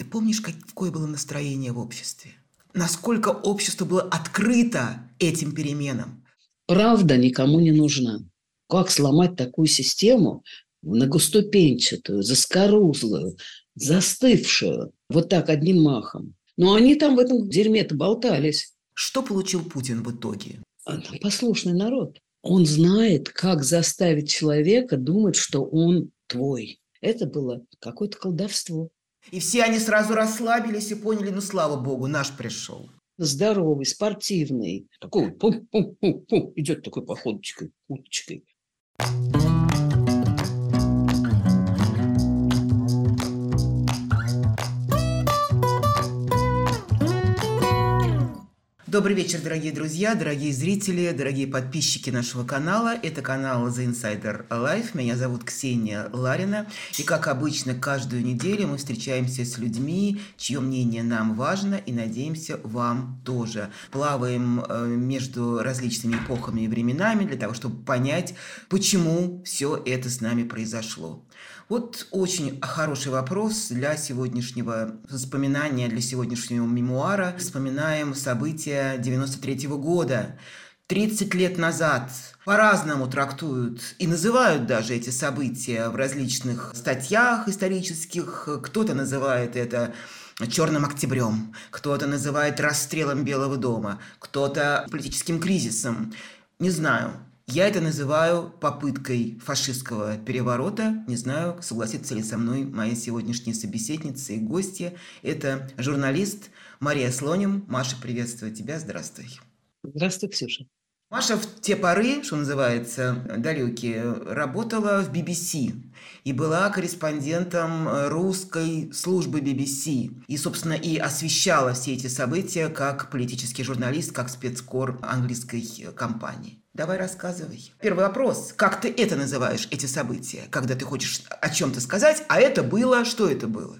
Ты помнишь, какое было настроение в обществе? Насколько общество было открыто этим переменам? Правда никому не нужна. Как сломать такую систему многоступенчатую, заскорузлую, застывшую, вот так одним махом? Но они там в этом дерьме-то болтались. Что получил Путин в итоге? Послушный народ. Он знает, как заставить человека думать, что он твой. Это было какое-то колдовство. И все они сразу расслабились и поняли, ну, слава богу, наш пришел. Здоровый, спортивный. Такой пум -пум -пум -пум, идет такой походочкой, уточкой. Добрый вечер, дорогие друзья, дорогие зрители, дорогие подписчики нашего канала. Это канал The Insider Life. Меня зовут Ксения Ларина. И, как обычно, каждую неделю мы встречаемся с людьми, чье мнение нам важно, и, надеемся, вам тоже. Плаваем э, между различными эпохами и временами для того, чтобы понять, почему все это с нами произошло. Вот очень хороший вопрос для сегодняшнего воспоминания, для сегодняшнего мемуара. Вспоминаем события 93 -го года. 30 лет назад по-разному трактуют и называют даже эти события в различных статьях исторических. Кто-то называет это черным октябрем, кто-то называет расстрелом Белого дома, кто-то политическим кризисом. Не знаю. Я это называю попыткой фашистского переворота. Не знаю, согласится ли со мной моя сегодняшняя собеседница и гостья. Это журналист Мария Слоним. Маша, приветствую тебя. Здравствуй. Здравствуй, Ксюша. Маша в те поры, что называется, далекие, работала в BBC и была корреспондентом русской службы BBC. И, собственно, и освещала все эти события как политический журналист, как спецкор английской компании. Давай рассказывай. Первый вопрос. Как ты это называешь, эти события, когда ты хочешь о чем-то сказать, а это было, что это было?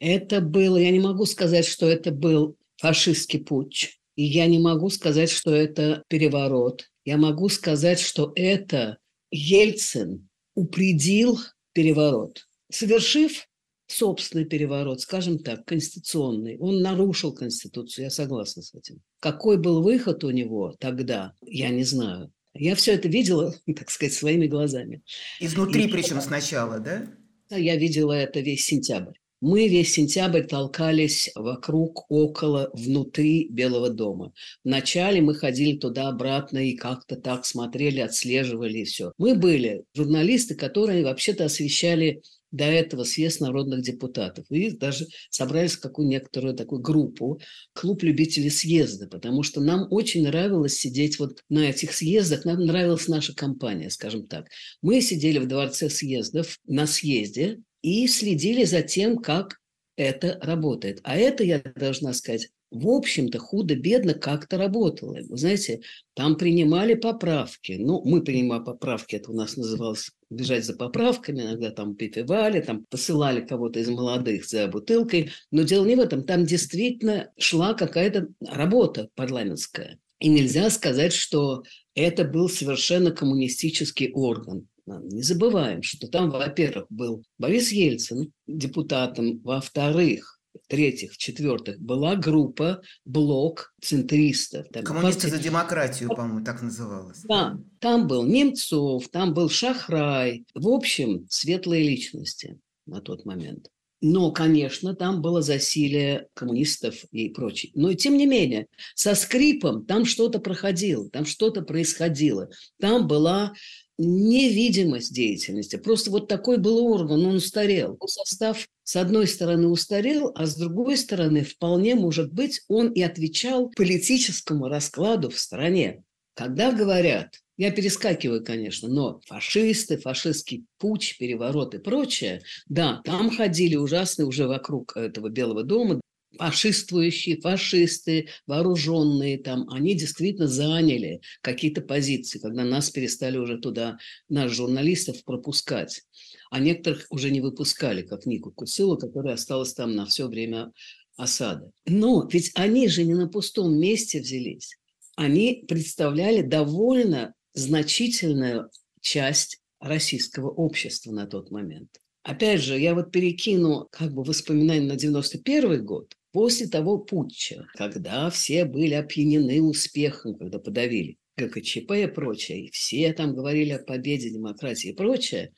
Это было, я не могу сказать, что это был фашистский путч. И я не могу сказать, что это переворот. Я могу сказать, что это Ельцин упредил переворот. Совершив собственный переворот, скажем так, конституционный. Он нарушил Конституцию, я согласна с этим. Какой был выход у него тогда, я не знаю. Я все это видела, так сказать, своими глазами. Изнутри И, причем сначала, да? Я видела это весь сентябрь. Мы весь сентябрь толкались вокруг, около, внутри Белого дома. Вначале мы ходили туда-обратно и как-то так смотрели, отслеживали и все. Мы были журналисты, которые вообще-то освещали до этого съезд народных депутатов. И даже собрались какую некоторую такую группу, клуб любителей съезда, потому что нам очень нравилось сидеть вот на этих съездах, нам нравилась наша компания, скажем так. Мы сидели в дворце съездов на съезде и следили за тем, как это работает. А это, я должна сказать, в общем-то, худо-бедно как-то работало. Вы знаете, там принимали поправки. Ну, мы принимали поправки, это у нас называлось бежать за поправками, иногда там пипевали, там посылали кого-то из молодых за бутылкой. Но дело не в этом, там действительно шла какая-то работа парламентская. И нельзя сказать, что это был совершенно коммунистический орган. Не забываем, что там, во-первых, был Борис Ельцин депутатом, во-вторых, в-третьих, в-четвертых, была группа, блок центристов. Там, Коммунисты партия... за демократию, по-моему, так называлось. Да, там был Немцов, там был Шахрай. В общем, светлые личности на тот момент. Но, конечно, там было засилие коммунистов и прочее. Но, тем не менее, со скрипом там что-то проходило, там что-то происходило. Там была невидимость деятельности. Просто вот такой был орган, он устарел. Состав с одной стороны устарел, а с другой стороны вполне может быть он и отвечал политическому раскладу в стране. Когда говорят, я перескакиваю, конечно, но фашисты, фашистский путь, переворот и прочее, да, там ходили ужасные уже вокруг этого Белого дома фашистующие, фашисты, вооруженные там, они действительно заняли какие-то позиции, когда нас перестали уже туда, наших журналистов, пропускать. А некоторых уже не выпускали, как Нику Кусылу, которая осталась там на все время осады. Но ведь они же не на пустом месте взялись. Они представляли довольно значительную часть российского общества на тот момент. Опять же, я вот перекину как бы воспоминания на 91 год, после того путча, когда все были опьянены успехом, когда подавили ГКЧП и прочее, и все там говорили о победе демократии и прочее,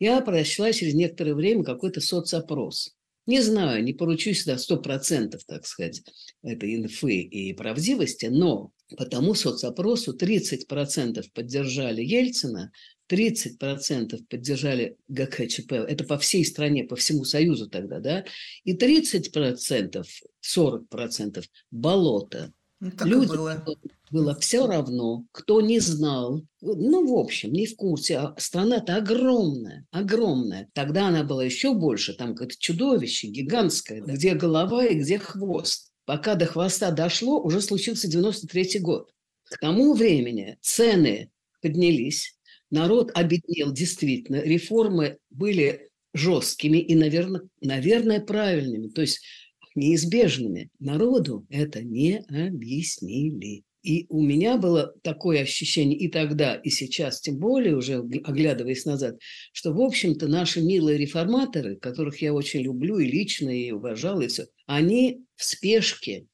я прочла через некоторое время какой-то соцопрос. Не знаю, не поручусь до 100%, так сказать, этой инфы и правдивости, но по тому соцопросу 30% поддержали Ельцина, 30% поддержали ГКЧП, это по всей стране, по всему Союзу тогда, да, и 30%, 40% болото. Ну, Люди было. было все равно, кто не знал, ну, в общем, не в курсе, а страна-то огромная, огромная. Тогда она была еще больше, там какое-то чудовище гигантское, да, где голова и где хвост. Пока до хвоста дошло, уже случился 93 год. К тому времени цены поднялись, народ обеднел действительно, реформы были жесткими и, наверное, наверное, правильными, то есть неизбежными. Народу это не объяснили. И у меня было такое ощущение и тогда, и сейчас, тем более уже оглядываясь назад, что, в общем-то, наши милые реформаторы, которых я очень люблю и лично, и уважал, и все, они в спешке,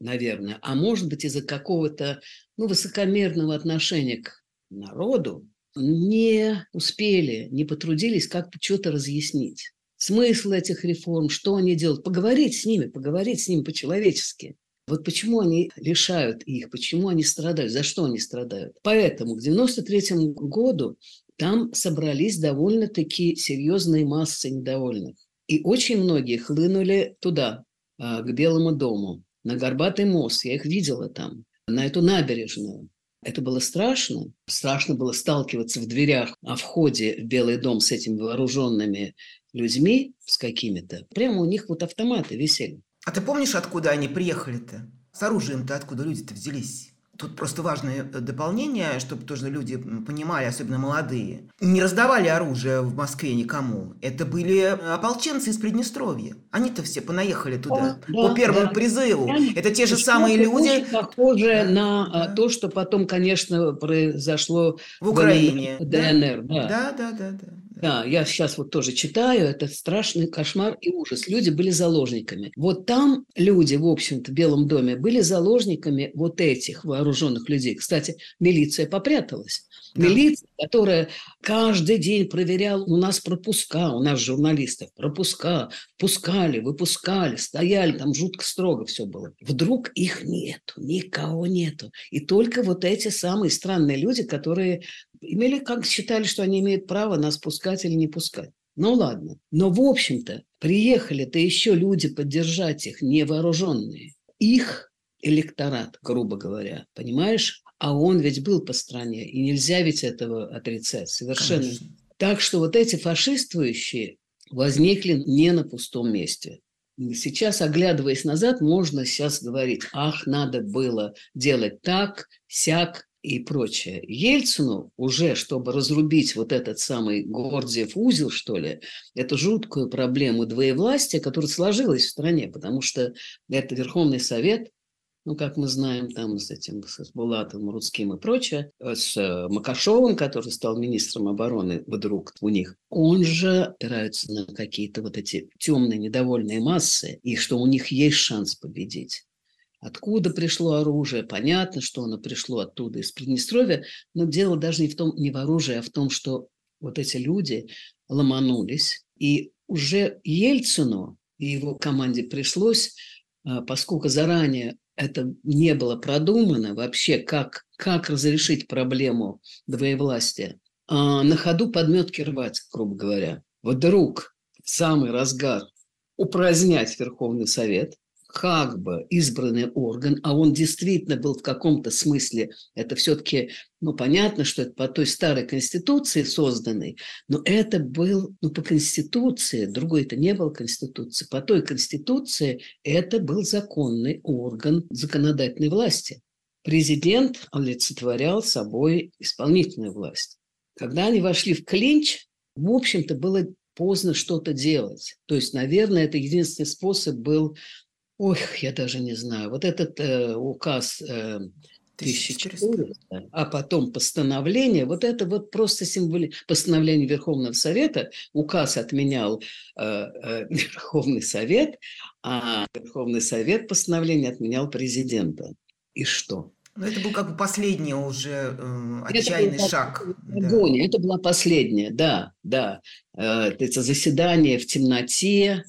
наверное, а может быть из-за какого-то ну, высокомерного отношения к народу, не успели, не потрудились как-то что-то разъяснить. Смысл этих реформ, что они делают, поговорить с ними, поговорить с ними по-человечески. Вот почему они лишают их, почему они страдают, за что они страдают. Поэтому к 93 году там собрались довольно-таки серьезные массы недовольных. И очень многие хлынули туда, а, к Белому дому, на Горбатый мост. Я их видела там, на эту набережную. Это было страшно. Страшно было сталкиваться в дверях, а входе в Белый дом с этими вооруженными людьми, с какими-то. Прямо у них вот автоматы висели. А ты помнишь, откуда они приехали-то? С оружием-то откуда люди-то взялись? Тут просто важное э, дополнение, чтобы тоже люди понимали, особенно молодые. Не раздавали оружие в Москве никому. Это были ополченцы из Приднестровья. Они-то все понаехали туда да, по первому да. призыву. Это те же самые люди. Похоже да, на да. то, что потом, конечно, произошло в Украине. ДНР. Да, да, да, да. да. Да, я сейчас вот тоже читаю, это страшный кошмар и ужас. Люди были заложниками. Вот там люди, в общем-то, в Белом доме были заложниками вот этих вооруженных людей. Кстати, милиция попряталась. Милиция, которая каждый день проверяла у нас пропуска, у нас журналистов пропуска, пускали, выпускали, стояли, там жутко строго все было. Вдруг их нету, никого нету. И только вот эти самые странные люди, которые имели, как считали, что они имеют право нас пускать или не пускать. Ну ладно. Но, в общем-то, приехали-то еще люди поддержать их, невооруженные. Их электорат, грубо говоря, понимаешь? А он ведь был по стране, и нельзя ведь этого отрицать совершенно. Конечно. Так что вот эти фашистующие возникли не на пустом месте. Сейчас, оглядываясь назад, можно сейчас говорить, ах, надо было делать так, сяк, и прочее. Ельцину уже, чтобы разрубить вот этот самый Гордиев узел, что ли, эту жуткую проблему двоевластия, которая сложилась в стране, потому что это Верховный Совет, ну, как мы знаем, там с этим, с Булатовым, Рудским и прочее, с э, Макашовым, который стал министром обороны вдруг у них, он же опирается на какие-то вот эти темные недовольные массы, и что у них есть шанс победить. Откуда пришло оружие? Понятно, что оно пришло оттуда, из Приднестровья, но дело даже не в том, не в оружии, а в том, что вот эти люди ломанулись, и уже Ельцину и его команде пришлось, а, поскольку заранее это не было продумано вообще, как, как разрешить проблему двоевластия, а на ходу подметки рвать, грубо говоря. Вдруг в самый разгар упразднять Верховный Совет – как бы избранный орган, а он действительно был в каком-то смысле, это все-таки, ну, понятно, что это по той старой конституции созданной, но это был, ну, по конституции, другой это не был конституции, по той конституции это был законный орган законодательной власти. Президент олицетворял собой исполнительную власть. Когда они вошли в клинч, в общем-то, было поздно что-то делать. То есть, наверное, это единственный способ был Ой, я даже не знаю. Вот этот э, указ э, 1400, а потом постановление, вот это вот просто символи... Постановление Верховного Совета, указ отменял э, э, Верховный Совет, а Верховный Совет постановление отменял президента. И что? Но ну, это был как бы последний уже э, отчаянный это шаг. Погоня. Да. Это была последняя, да, да. Э, это заседание в темноте,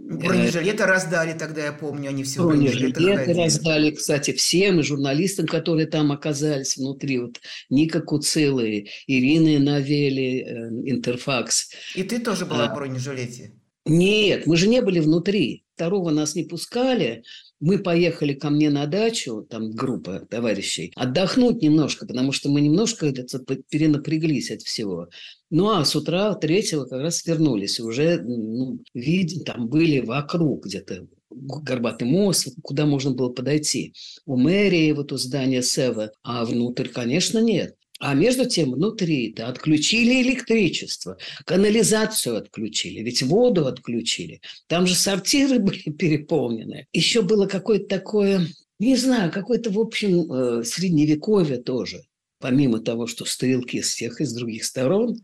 Бронежилеты раздали тогда, я помню, они все бронежилеты, раздали, кстати, всем, и журналистам, которые там оказались внутри, вот Ника Куцилы, Ирины Навели, э, Интерфакс. И ты тоже была а, в бронежилете? Нет, мы же не были внутри. Второго нас не пускали, мы поехали ко мне на дачу, там группа товарищей, отдохнуть немножко, потому что мы немножко это, перенапряглись от всего. Ну, а с утра третьего как раз вернулись. Уже ну, видим, там были вокруг где-то Горбатый мост, куда можно было подойти. У мэрии вот у здания Сева, а внутрь, конечно, нет. А между тем внутри-то отключили электричество, канализацию отключили, ведь воду отключили. Там же сортиры были переполнены. Еще было какое-то такое, не знаю, какое-то, в общем, э, средневековье тоже помимо того, что стрелки с всех из других сторон,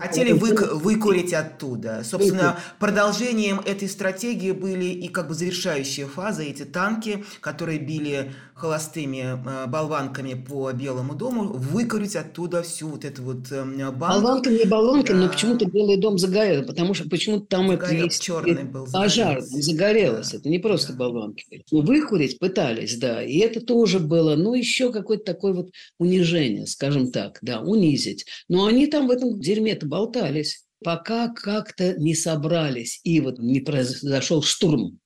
Хотели вы, выкурить оттуда. Собственно, продолжением этой стратегии были и как бы завершающие фазы, эти танки, которые били холостыми э, болванками по Белому дому, выкурить оттуда всю вот эту вот э, банку. Болванками не болванками, да. но почему-то Белый дом загорел, потому что почему-то там это есть черный был, пожар, там загорелось. Да. Это не просто да. болванки. Но выкурить пытались, да, и это тоже было, ну, еще какое-то такое вот унижение, скажем так, да, унизить. Но они там в этом дерьме-то болтались, пока как-то не собрались, и вот не произошел штурм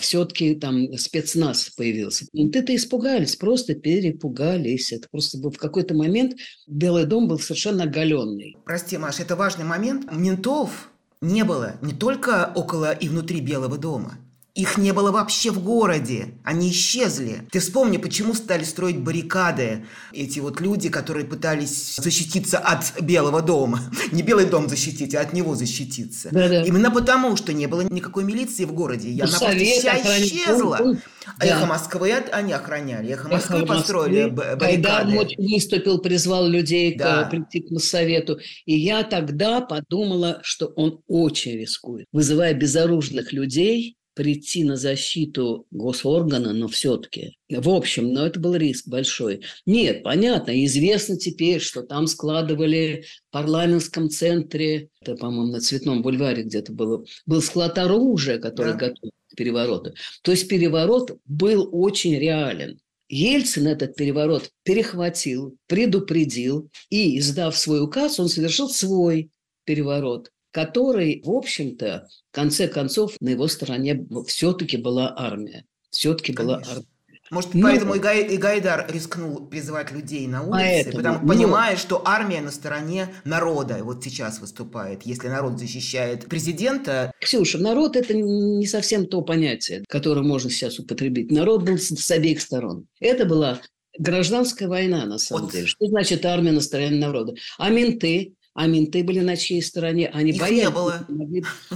все-таки там спецназ появился. Менты-то испугались, просто перепугались. Это просто был в какой-то момент Белый дом был совершенно оголенный. Прости, Маша, это важный момент. Ментов не было не только около и внутри Белого дома – их не было вообще в городе. Они исчезли. Ты вспомни, почему стали строить баррикады эти вот люди, которые пытались защититься от Белого дома. Не Белый дом защитить, а от него защититься. Да-да. Именно потому, что не было никакой милиции в городе. И она просто вся исчезла. Он, а да. Эхо Москвы они охраняли. Эхо Москвы Эхо построили Москвы. баррикады. Когда выступил, призвал людей да. к, прийти к Моссовету. И я тогда подумала, что он очень рискует, вызывая безоружных людей прийти на защиту госоргана, но все-таки. В общем, но это был риск большой. Нет, понятно, известно теперь, что там складывали в парламентском центре, это, по-моему, на Цветном бульваре где-то было, был склад оружия, который да. готов к перевороту. То есть переворот был очень реален. Ельцин этот переворот перехватил, предупредил, и, издав свой указ, он совершил свой переворот который, в общем-то, в конце концов, на его стороне все-таки была армия. Все-таки была армия. Может, ну, поэтому и, Гай, и Гайдар рискнул призывать людей на улице, поэтому, потому, ну, понимая, что армия на стороне народа вот сейчас выступает. Если народ защищает президента... Ксюша, народ – это не совсем то понятие, которое можно сейчас употребить. Народ был с обеих сторон. Это была гражданская война, на самом вот. деле. Что значит армия на стороне народа? А менты, а менты были на чьей стороне? Они Их боялись. Не было.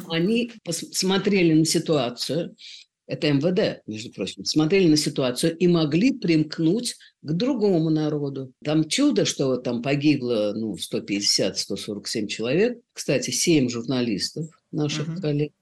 Они смотрели на ситуацию, это МВД, между прочим, смотрели на ситуацию и могли примкнуть к другому народу. Там чудо, что там погибло ну, 150-147 человек. Кстати, 7 журналистов наших uh-huh. коллег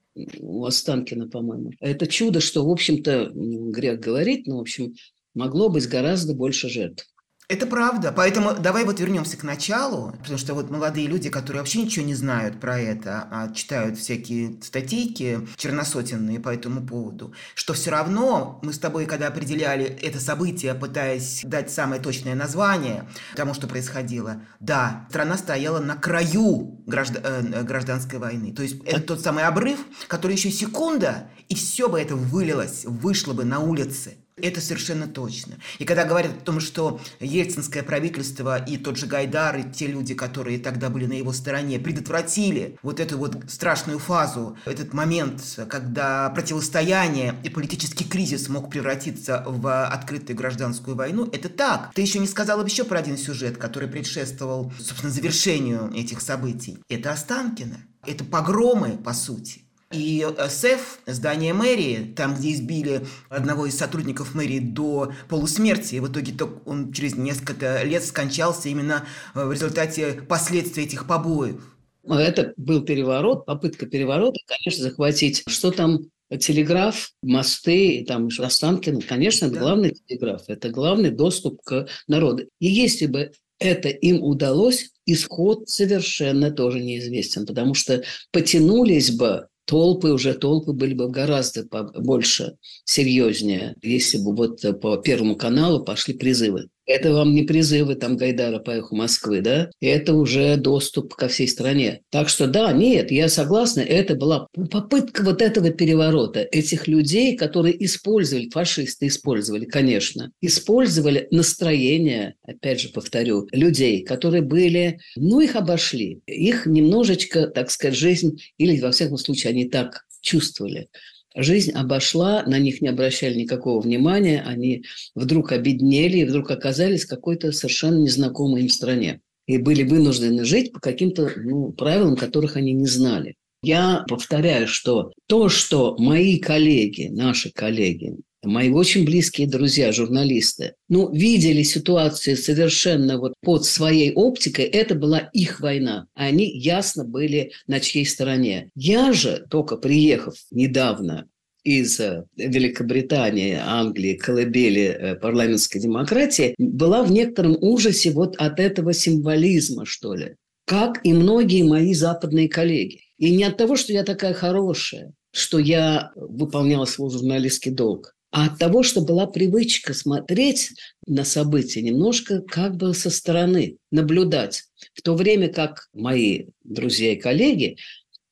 у Останкина, по-моему. Это чудо, что, в общем-то, грех говорить, но, в общем, могло быть гораздо больше жертв. Это правда. Поэтому давай вот вернемся к началу, потому что вот молодые люди, которые вообще ничего не знают про это, а читают всякие статейки черносотенные по этому поводу, что все равно мы с тобой, когда определяли это событие, пытаясь дать самое точное название тому, что происходило, да, страна стояла на краю граждан, э, гражданской войны. То есть это тот самый обрыв, который еще секунда, и все бы это вылилось, вышло бы на улице. Это совершенно точно. И когда говорят о том, что ельцинское правительство и тот же Гайдар, и те люди, которые тогда были на его стороне, предотвратили вот эту вот страшную фазу, этот момент, когда противостояние и политический кризис мог превратиться в открытую гражданскую войну, это так. Ты еще не сказала еще про один сюжет, который предшествовал, собственно, завершению этих событий. Это Останкино. Это погромы, по сути. И СЭФ, здание мэрии, там, где избили одного из сотрудников мэрии до полусмерти, и в итоге он через несколько лет скончался именно в результате последствий этих побоев. Это был переворот, попытка переворота, конечно, захватить, что там телеграф, мосты, там Останкино, конечно, это да. главный телеграф, это главный доступ к народу. И если бы это им удалось, исход совершенно тоже неизвестен, потому что потянулись бы толпы, уже толпы были бы гораздо больше, серьезнее, если бы вот по Первому каналу пошли призывы. Это вам не призывы там Гайдара по эху Москвы, да? Это уже доступ ко всей стране. Так что да, нет, я согласна, это была попытка вот этого переворота. Этих людей, которые использовали, фашисты использовали, конечно, использовали настроение, опять же повторю, людей, которые были, ну, их обошли. Их немножечко, так сказать, жизнь, или, во всяком случае, они так чувствовали жизнь обошла, на них не обращали никакого внимания, они вдруг обеднели и вдруг оказались в какой-то совершенно незнакомой им стране. И были вынуждены жить по каким-то ну, правилам, которых они не знали. Я повторяю, что то, что мои коллеги, наши коллеги, мои очень близкие друзья, журналисты, ну, видели ситуацию совершенно вот под своей оптикой, это была их война. Они ясно были на чьей стороне. Я же, только приехав недавно из э, Великобритании, Англии, колыбели э, парламентской демократии, была в некотором ужасе вот от этого символизма, что ли. Как и многие мои западные коллеги. И не от того, что я такая хорошая, что я выполняла свой журналистский долг, а от того, что была привычка смотреть на события немножко как бы со стороны, наблюдать. В то время как мои друзья и коллеги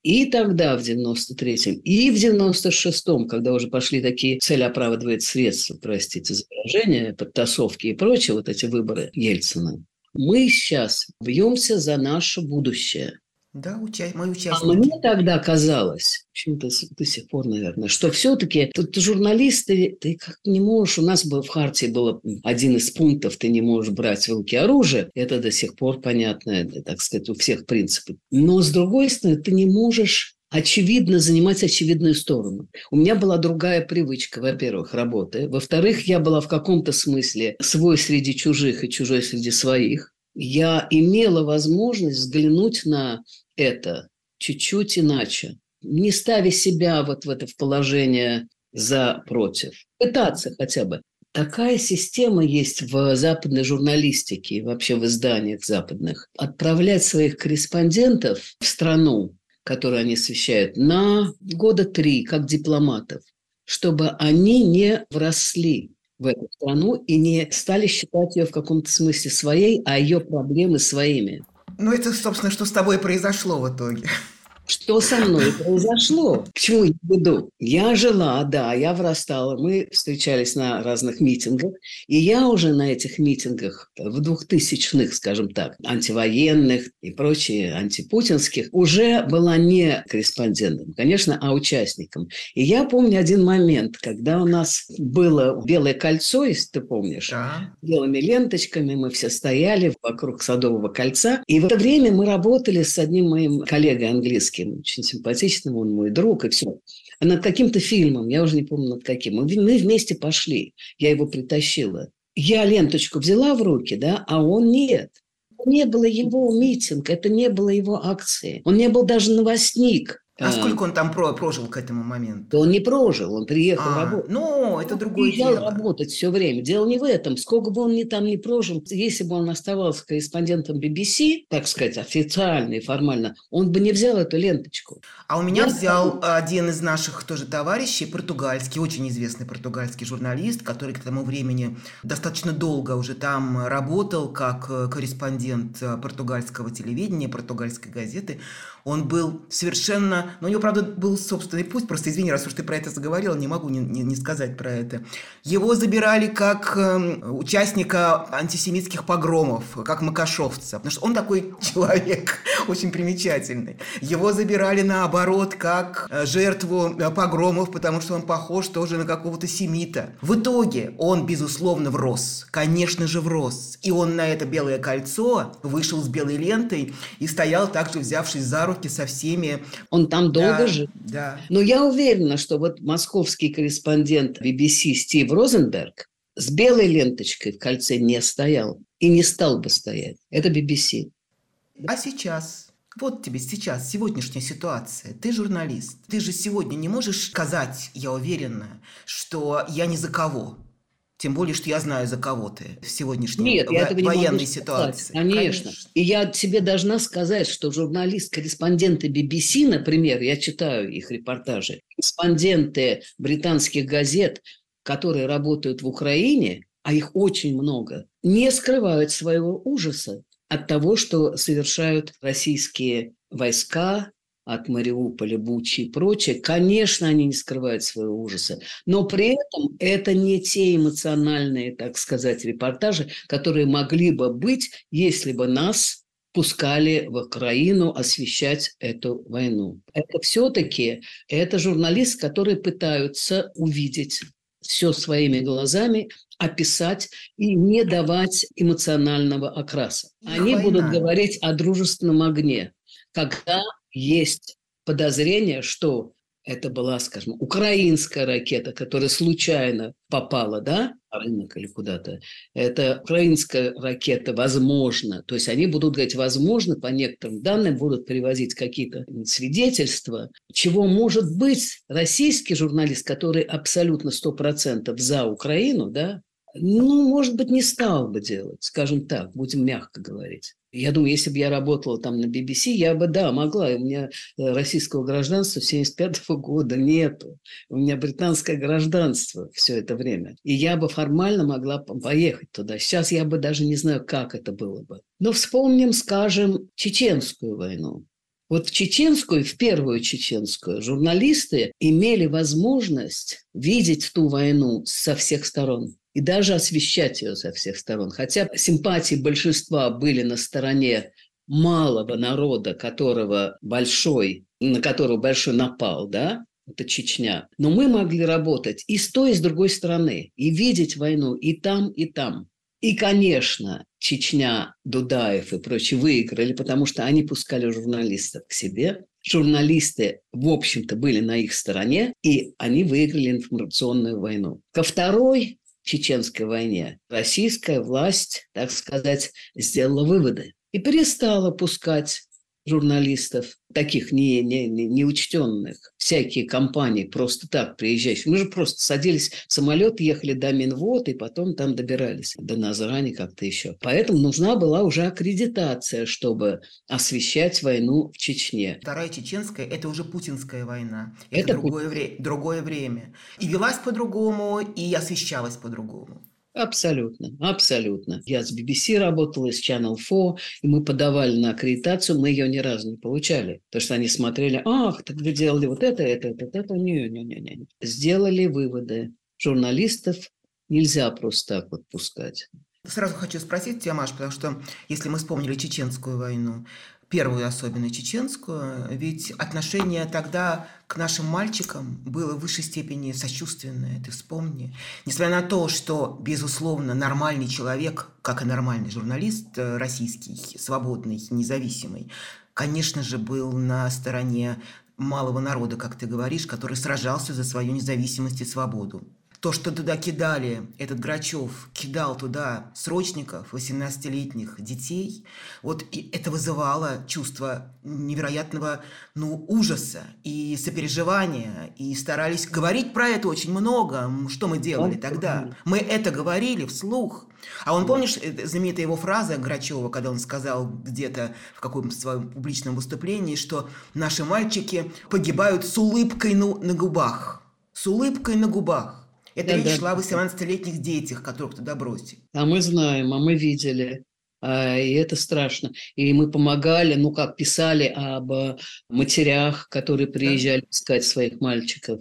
и тогда, в 93-м, и в 96-м, когда уже пошли такие цель оправдывает средства, простите за выражение, подтасовки и прочее, вот эти выборы Ельцина, мы сейчас бьемся за наше будущее. Да, уча... мы участники. А мне тогда казалось, почему-то до сих пор, наверное, что все-таки тут журналисты, ты как не можешь, у нас было в Хартии было один из пунктов, ты не можешь брать в руки оружие, это до сих пор понятно, так сказать, у всех принципы. Но, с другой стороны, ты не можешь очевидно занимать очевидную сторону. У меня была другая привычка, во-первых, работы. Во-вторых, я была в каком-то смысле свой среди чужих и чужой среди своих. Я имела возможность взглянуть на это чуть-чуть иначе, не ставя себя вот в это в положение за против. Пытаться хотя бы. Такая система есть в западной журналистике и вообще в изданиях западных. Отправлять своих корреспондентов в страну, которую они освещают, на года три, как дипломатов, чтобы они не вросли в эту страну и не стали считать ее в каком-то смысле своей, а ее проблемы своими. Ну, это, собственно, что с тобой произошло в итоге. Что со мной произошло? К чему я веду? Я жила, да, я вырастала. Мы встречались на разных митингах. И я уже на этих митингах, в двухтысячных, скажем так, антивоенных и прочие антипутинских, уже была не корреспондентом, конечно, а участником. И я помню один момент, когда у нас было белое кольцо, если ты помнишь, да. белыми ленточками, мы все стояли вокруг Садового кольца. И в это время мы работали с одним моим коллегой английским, Высоцким, очень симпатичным, он мой друг, и все. А над каким-то фильмом, я уже не помню над каким, мы вместе пошли, я его притащила. Я ленточку взяла в руки, да, а он нет. Не было его митинг, это не было его акции. Он не был даже новостник. А, а сколько он там прожил к этому моменту? Да он не прожил, он приехал а, работать. Ну, это он другое приезжал дело. работать все время. Дело не в этом. Сколько бы он ни там не прожил, если бы он оставался корреспондентом BBC, так сказать, официально и формально, он бы не взял эту ленточку. А у меня Я взял там... один из наших тоже товарищей, португальский, очень известный португальский журналист, который к тому времени достаточно долго уже там работал как э, корреспондент э, португальского телевидения, португальской газеты. Он был совершенно... Но у него, правда, был собственный путь. Просто извини, раз уж ты про это заговорила, не могу не, не, не сказать про это. Его забирали как э, участника антисемитских погромов, как макашовца. Потому что он такой человек очень примечательный. Его забирали наоборот как э, жертву э, погромов, потому что он похож тоже на какого-то семита. В итоге он, безусловно, врос. Конечно же, врос. И он на это белое кольцо вышел с белой лентой и стоял также, взявшись за руки со всеми. Он там долго Да, жили. да. Но я уверена, что вот московский корреспондент BBC Стив Розенберг с белой ленточкой в кольце не стоял и не стал бы стоять. Это BBC. А сейчас? Вот тебе сейчас, сегодняшняя ситуация. Ты журналист. Ты же сегодня не можешь сказать, я уверена, что я ни за кого. Тем более, что я знаю, за кого ты в сегодняшней Нет, я этого не военной могу ситуации. Конечно. И я тебе должна сказать, что журналист-корреспонденты BBC, например, я читаю их репортажи, корреспонденты британских газет, которые работают в Украине, а их очень много, не скрывают своего ужаса от того, что совершают российские войска от Мариуполя, Бучи и прочее. Конечно, они не скрывают своего ужаса, но при этом это не те эмоциональные, так сказать, репортажи, которые могли бы быть, если бы нас пускали в Украину освещать эту войну. Это все-таки это журналисты, которые пытаются увидеть все своими глазами, описать и не давать эмоционального окраса. Они война. будут говорить о дружественном огне, когда есть подозрение, что это была, скажем, украинская ракета, которая случайно попала, да, на рынок или куда-то. Это украинская ракета, возможно. То есть они будут говорить, возможно, по некоторым данным будут привозить какие-то свидетельства, чего может быть российский журналист, который абсолютно 100% за Украину, да, ну, может быть, не стал бы делать, скажем так, будем мягко говорить. Я думаю, если бы я работала там на BBC, я бы, да, могла. У меня э, российского гражданства 75 года нету. У меня британское гражданство все это время. И я бы формально могла по- поехать туда. Сейчас я бы даже не знаю, как это было бы. Но вспомним, скажем, чеченскую войну. Вот в чеченскую, в первую чеченскую, журналисты имели возможность видеть ту войну со всех сторон и даже освещать ее со всех сторон. Хотя симпатии большинства были на стороне малого народа, которого большой, на которого большой напал, да, это Чечня. Но мы могли работать и с той, и с другой стороны, и видеть войну и там, и там. И, конечно, Чечня, Дудаев и прочие выиграли, потому что они пускали журналистов к себе. Журналисты, в общем-то, были на их стороне, и они выиграли информационную войну. Ко второй чеченской войне. Российская власть, так сказать, сделала выводы и перестала пускать журналистов, таких не, не, не, неучтенных, всякие компании просто так приезжающие. Мы же просто садились в самолет, ехали до Минвод и потом там добирались до Назрани как-то еще. Поэтому нужна была уже аккредитация, чтобы освещать войну в Чечне. Вторая чеченская – это уже путинская война. Это Это, другое, вре- другое время. И велась по-другому, и освещалась по-другому. Абсолютно, абсолютно. Я с BBC работала, с Channel 4, и мы подавали на аккредитацию, мы ее ни разу не получали. Потому что они смотрели, ах, так вы делали вот это, это, это, это, не-не-не. Сделали выводы. Журналистов нельзя просто так вот пускать. Сразу хочу спросить тебя, Маш, потому что если мы вспомнили чеченскую войну, первую особенно чеченскую, ведь отношение тогда к нашим мальчикам было в высшей степени сочувственное, ты вспомни. Несмотря на то, что, безусловно, нормальный человек, как и нормальный журналист э, российский, свободный, независимый, конечно же, был на стороне малого народа, как ты говоришь, который сражался за свою независимость и свободу. То, что туда кидали, этот Грачев кидал туда срочников, 18-летних детей, вот и это вызывало чувство невероятного ну, ужаса и сопереживания. И старались говорить про это очень много. Что мы делали Он- тогда? Мы это говорили вслух. А он, помнишь, э, знаменитая его фраза Грачева, когда он сказал где-то в каком-то своем публичном выступлении, что наши мальчики погибают с улыбкой ну- на губах. С улыбкой на губах. Это Да, речь да. шла о 18-летних детях, которых туда бросили. А мы знаем, а мы видели. А, И это страшно. И мы помогали, ну как, писали об э, матерях, которые приезжали искать своих мальчиков.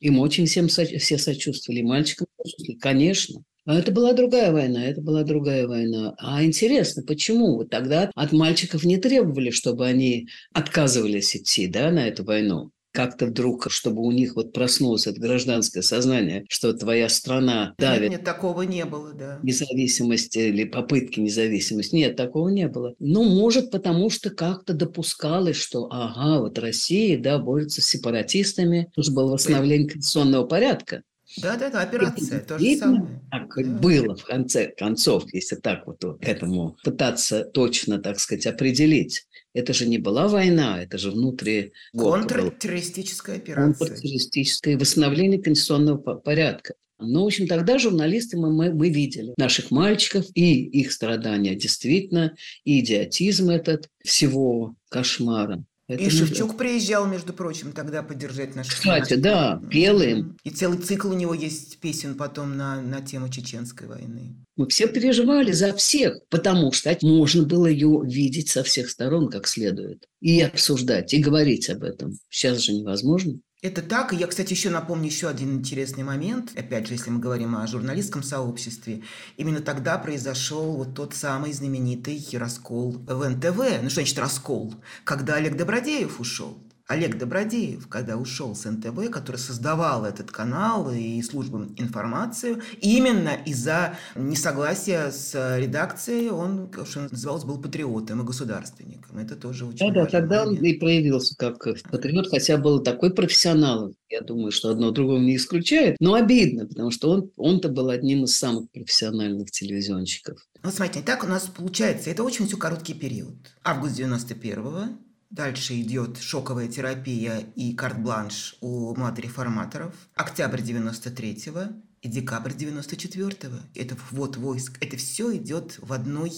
Им очень всем все сочувствовали, и мальчикам сочувствовали, конечно. А это была другая война, это была другая война. А интересно, почему вот тогда от мальчиков не требовали, чтобы они отказывались идти да, на эту войну? Как-то вдруг, чтобы у них вот проснулось это гражданское сознание, что твоя страна давит. Нет, такого не было, да. Независимости или попытки независимости. Нет, такого не было. Ну, может, потому что как-то допускалось, что, ага, вот Россия, да, борется с сепаратистами. Нужно было восстановление конституционного порядка. Да, да, да, операция, это то же самое. Так да. было в конце концов, если так вот к этому пытаться точно, так сказать, определить. Это же не была война, это же внутри... Контртеррористическая операция. Контртеррористическое восстановление конституционного порядка. Но, в общем, тогда журналисты мы, мы, мы видели наших мальчиков и их страдания действительно, и идиотизм этот всего кошмара. Это и Шевчук да. приезжал, между прочим, тогда поддержать наших Кстати, мальчиков. да, пел им. И целый цикл у него есть песен потом на, на тему Чеченской войны. Мы все переживали за всех, потому что можно было ее видеть со всех сторон как следует. И обсуждать, и говорить об этом. Сейчас же невозможно. Это так. И я, кстати, еще напомню еще один интересный момент. Опять же, если мы говорим о журналистском сообществе. Именно тогда произошел вот тот самый знаменитый раскол в НТВ. Ну, что значит раскол? Когда Олег Добродеев ушел. Олег Добродеев, когда ушел с НТВ, который создавал этот канал и службу информацию, именно из-за несогласия с редакцией он, что называлось, был патриотом и государственником. Это тоже очень Да, да, тогда момент. он и проявился как патриот, хотя был такой профессионал. Я думаю, что одно другого не исключает. Но обидно, потому что он, он-то был одним из самых профессиональных телевизионщиков. Вот смотрите, так у нас получается, это очень все короткий период. Август 91-го, Дальше идет шоковая терапия и карт-бланш у млад-реформаторов. Октябрь 93-го и декабрь 94-го. Это вот войск. Это все идет в одной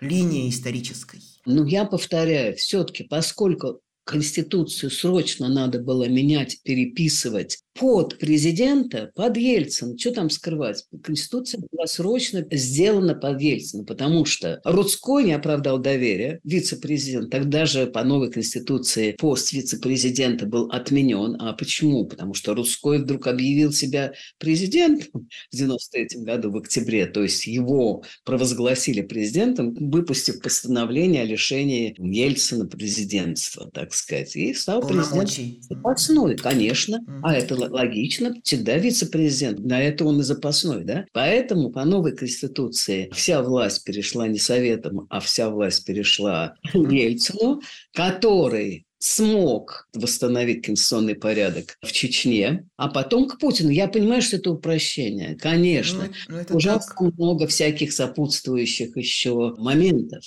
линии исторической. Ну, я повторяю, все-таки, поскольку Конституцию срочно надо было менять, переписывать под президента, под Ельцин. Что там скрывать? Конституция была срочно сделана под Ельцина, потому что Рудской не оправдал доверия, вице-президент. Тогда же по новой Конституции пост вице-президента был отменен. А почему? Потому что Рудской вдруг объявил себя президентом в 93 году, в октябре. То есть его провозгласили президентом, выпустив постановление о лишении Ельцина президентства, так сказать. И стал президентом запасной, конечно. А это логично, всегда вице-президент, на это он и запасной, да? Поэтому по новой Конституции вся власть перешла не Советом, а вся власть перешла Ельцину, который смог восстановить конституционный порядок в Чечне, а потом к Путину. Я понимаю, что это упрощение, конечно. Ну, ну, Ужасно так. много всяких сопутствующих еще моментов.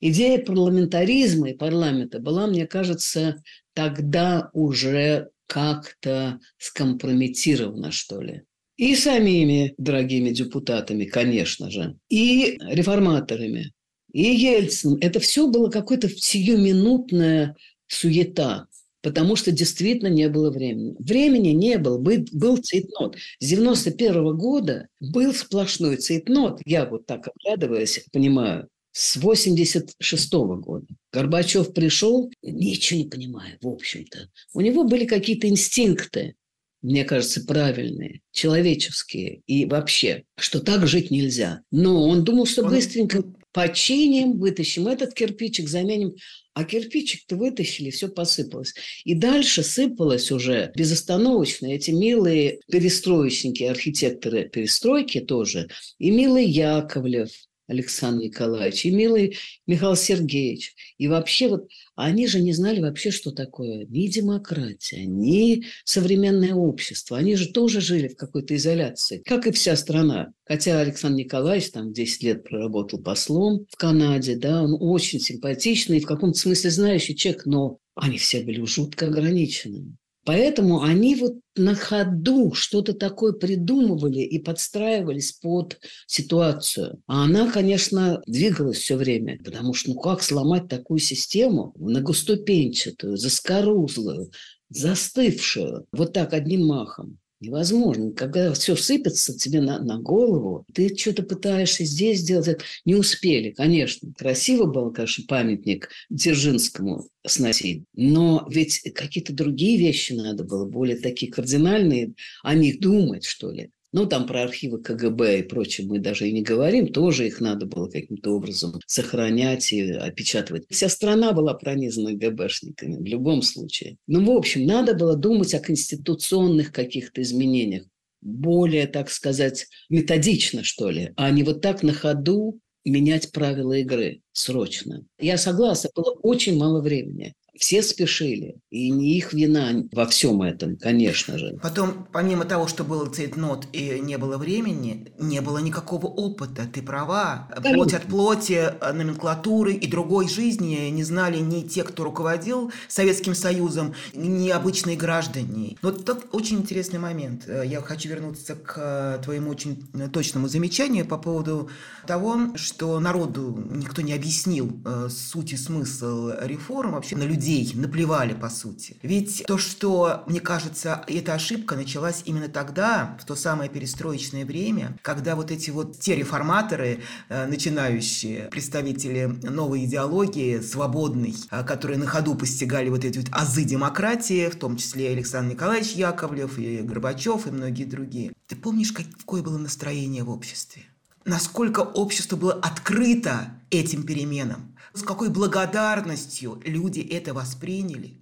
Идея парламентаризма и парламента была, мне кажется, тогда уже как-то скомпрометирована, что ли. И самими дорогими депутатами, конечно же, и реформаторами, и Ельцин. Это все было какое-то сиюминутная суета, потому что действительно не было времени. Времени не было, был цейтнот. С 91 года был сплошной цейтнот, я вот так оглядываясь, понимаю, с 86 -го года. Горбачев пришел, ничего не понимая, в общем-то. У него были какие-то инстинкты, мне кажется, правильные, человеческие и вообще, что так жить нельзя. Но он думал, что быстренько починим, вытащим этот кирпичик, заменим. А кирпичик-то вытащили, все посыпалось. И дальше сыпалось уже безостановочно эти милые перестроечники, архитекторы перестройки тоже, и милый Яковлев, Александр Николаевич, и милый Михаил Сергеевич. И вообще вот они же не знали вообще, что такое ни демократия, ни современное общество. Они же тоже жили в какой-то изоляции, как и вся страна. Хотя Александр Николаевич там 10 лет проработал послом в Канаде, да, он очень симпатичный, в каком-то смысле знающий человек, но они все были жутко ограниченными. Поэтому они вот на ходу что-то такое придумывали и подстраивались под ситуацию. А она, конечно, двигалась все время, потому что ну как сломать такую систему многоступенчатую, заскорузлую, застывшую, вот так одним махом? Невозможно. Когда все сыпется тебе на, на голову, ты что-то пытаешься здесь сделать. Не успели, конечно. Красиво было, конечно, памятник Дзержинскому сносить. Но ведь какие-то другие вещи надо было, более такие кардинальные, о них думать, что ли. Ну, там про архивы КГБ и прочее мы даже и не говорим. Тоже их надо было каким-то образом сохранять и опечатывать. Вся страна была пронизана ГБшниками в любом случае. Ну, в общем, надо было думать о конституционных каких-то изменениях более, так сказать, методично, что ли, а не вот так на ходу менять правила игры срочно. Я согласна, было очень мало времени. Все спешили, и не их вина во всем этом, конечно же. Потом, помимо того, что был цейтнот и не было времени, не было никакого опыта, ты права. Конечно. Плоть от плоти, э, номенклатуры и другой жизни не знали ни те, кто руководил Советским Союзом, ни обычные граждане. Вот тут очень интересный момент. Э, я хочу вернуться к э, твоему очень точному замечанию по поводу того, что народу никто не объяснил суть и смысл реформ вообще на людей людей наплевали, по сути. Ведь то, что, мне кажется, эта ошибка началась именно тогда, в то самое перестроечное время, когда вот эти вот те реформаторы, э, начинающие представители новой идеологии, свободной, э, которые на ходу постигали вот эти вот азы демократии, в том числе Александр Николаевич Яковлев, и Горбачев, и многие другие. Ты помнишь, какое было настроение в обществе? Насколько общество было открыто этим переменам? С какой благодарностью люди это восприняли.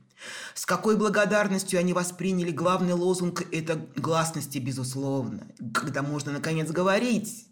С какой благодарностью они восприняли главный лозунг – это гласности, безусловно. Когда можно, наконец, говорить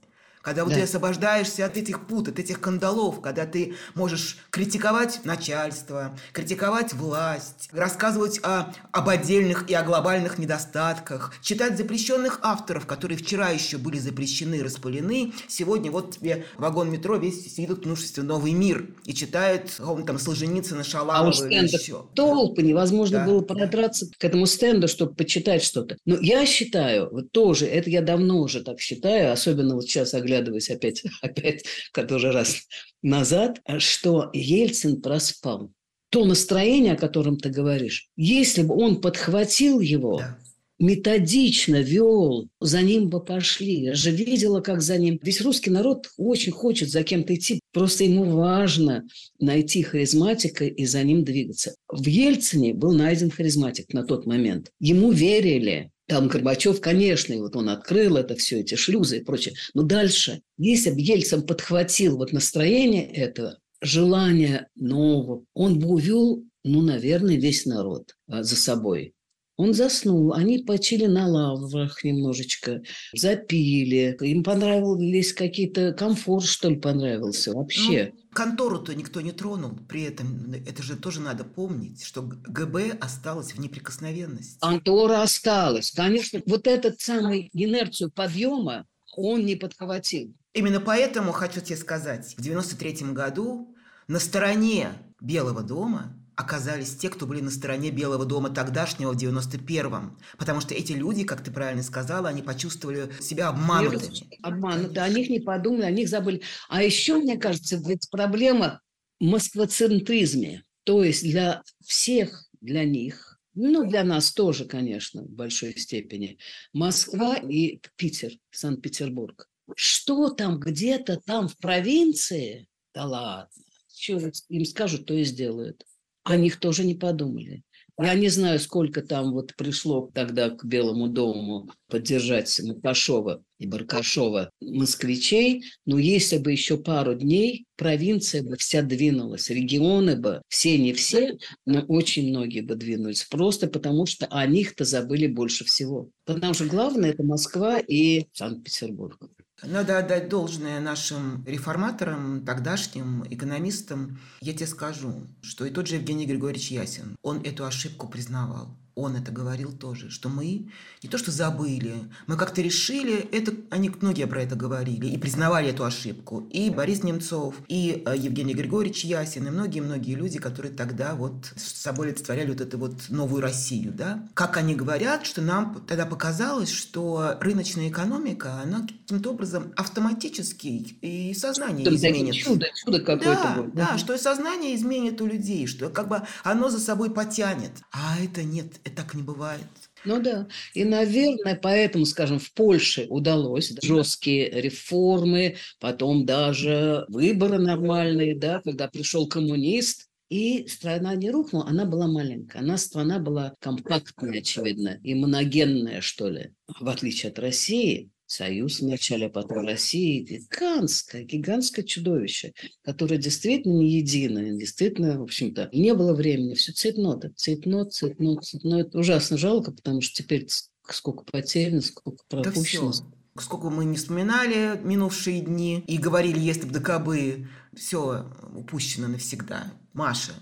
когда вот да. ты освобождаешься от этих пут, от этих кандалов, когда ты можешь критиковать начальство, критиковать власть, рассказывать о, об отдельных и о глобальных недостатках, читать запрещенных авторов, которые вчера еще были запрещены, распылены, сегодня вот тебе вагон метро весь сидит в множестве «Новый мир» и читает он там Солженицына, Шаламова а или еще. толпы, невозможно да. было продраться к этому стенду, чтобы почитать что-то. Но я считаю, вот тоже, это я давно уже так считаю, особенно вот сейчас оглядываясь опять, опять который раз назад, что Ельцин проспал. То настроение, о котором ты говоришь, если бы он подхватил его, да методично вел, за ним бы пошли. Я же видела, как за ним. Весь русский народ очень хочет за кем-то идти. Просто ему важно найти харизматика и за ним двигаться. В Ельцине был найден харизматик на тот момент. Ему верили. Там Горбачев, конечно, и вот он открыл это все, эти шлюзы и прочее. Но дальше, если бы Ельцин подхватил вот настроение этого, желание нового, он бы увел, ну, наверное, весь народ а, за собой. Он заснул, они почили на лаврах немножечко, запили, им понравились какие-то, комфорт, что ли, понравился вообще. Ну, контору-то никто не тронул, при этом это же тоже надо помнить, что ГБ осталось в неприкосновенности. Контора осталась, конечно. Вот этот самый инерцию подъема он не подхватил. Именно поэтому, хочу тебе сказать, в 93 году на стороне Белого дома оказались те, кто были на стороне Белого дома тогдашнего в 91-м. Потому что эти люди, как ты правильно сказала, они почувствовали себя обманутыми. Обмануты, о них не подумали, о них забыли. А еще, мне кажется, ведь проблема в москвоцентризме. То есть для всех, для них, ну, для нас тоже, конечно, в большой степени, Москва и Питер, Санкт-Петербург. Что там где-то там в провинции? Да ладно. Что им скажут, то и сделают о них тоже не подумали. Я не знаю, сколько там вот пришло тогда к Белому дому поддержать Макашова и Баркашова москвичей, но если бы еще пару дней, провинция бы вся двинулась, регионы бы, все не все, но очень многие бы двинулись, просто потому что о них-то забыли больше всего. Потому что главное – это Москва и Санкт-Петербург. Надо отдать должное нашим реформаторам, тогдашним экономистам. Я тебе скажу, что и тот же Евгений Григорьевич Ясин, он эту ошибку признавал он это говорил тоже, что мы не то что забыли, мы как-то решили, это, они многие про это говорили и признавали эту ошибку. И Борис Немцов, и э, Евгений Григорьевич Ясин, и многие-многие люди, которые тогда вот с собой олицетворяли вот эту вот новую Россию, да. Как они говорят, что нам тогда показалось, что рыночная экономика, она каким-то образом автоматически и сознание что изменит. Чудо, чудо какое-то да, будет. Да, что и сознание изменит у людей, что как бы оно за собой потянет. А это нет, это так не бывает. Ну да. И, наверное, поэтому, скажем, в Польше удалось да, жесткие реформы, потом даже выборы нормальные, да, когда пришел коммунист, и страна не рухнула, она была маленькая. Она страна была компактная, очевидно, и моногенная, что ли. В отличие от России, Союз вначале, а потом Россия. Гигантское, гигантское чудовище, которое действительно не единое, действительно, в общем-то, не было времени. Все цветно, цветно, цветно, цветно. Это ужасно жалко, потому что теперь сколько потеряно, сколько пропущено. Да Сколько мы не вспоминали минувшие дни и говорили, если бы ДКБ все упущено навсегда. Маша,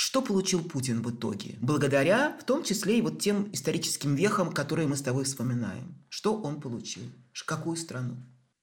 что получил Путин в итоге? Благодаря, в том числе, и вот тем историческим вехам, которые мы с тобой вспоминаем. Что он получил? Какую страну?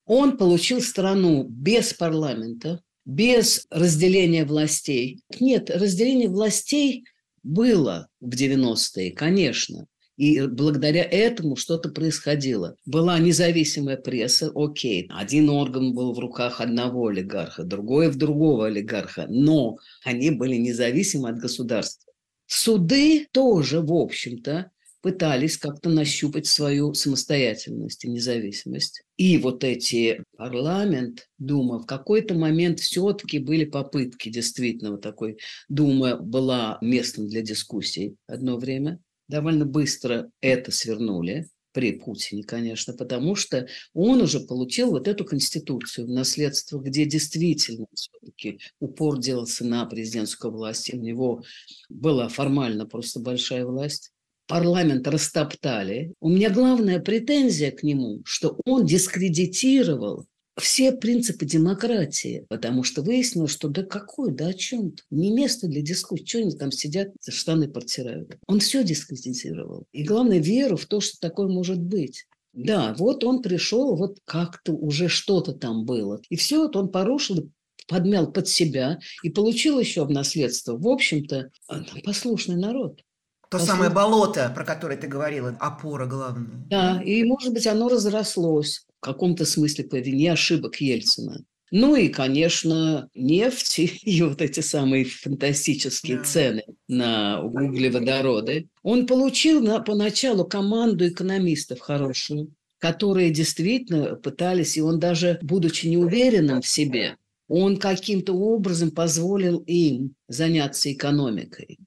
Он получил страну без парламента, без разделения властей. Нет, разделение властей было в 90-е, конечно. И благодаря этому что-то происходило. Была независимая пресса, окей, один орган был в руках одного олигарха, другой в другого олигарха, но они были независимы от государства. Суды тоже, в общем-то, пытались как-то нащупать свою самостоятельность и независимость. И вот эти парламент, Дума, в какой-то момент все-таки были попытки, действительно, вот такой Дума была местом для дискуссий одно время довольно быстро это свернули, при Путине, конечно, потому что он уже получил вот эту конституцию в наследство, где действительно все-таки упор делался на президентскую власть, и у него была формально просто большая власть. Парламент растоптали. У меня главная претензия к нему, что он дискредитировал все принципы демократии, потому что выяснилось, что да какой, да о чем -то. Не место для дискуссии, что они там сидят, штаны протирают. Он все дискредитировал. И главное, веру в то, что такое может быть. Да, вот он пришел, вот как-то уже что-то там было. И все вот он порушил, подмял под себя и получил еще в наследство, в общем-то, а, послушный народ. То Послуш... самое болото, про которое ты говорила, опора главная. Да, и, может быть, оно разрослось каком-то смысле по вине ошибок Ельцина. Ну и, конечно, нефть и вот эти самые фантастические цены на углеводороды. Он получил на, поначалу команду экономистов хорошую, которые действительно пытались, и он даже, будучи неуверенным в себе, он каким-то образом позволил им заняться экономикой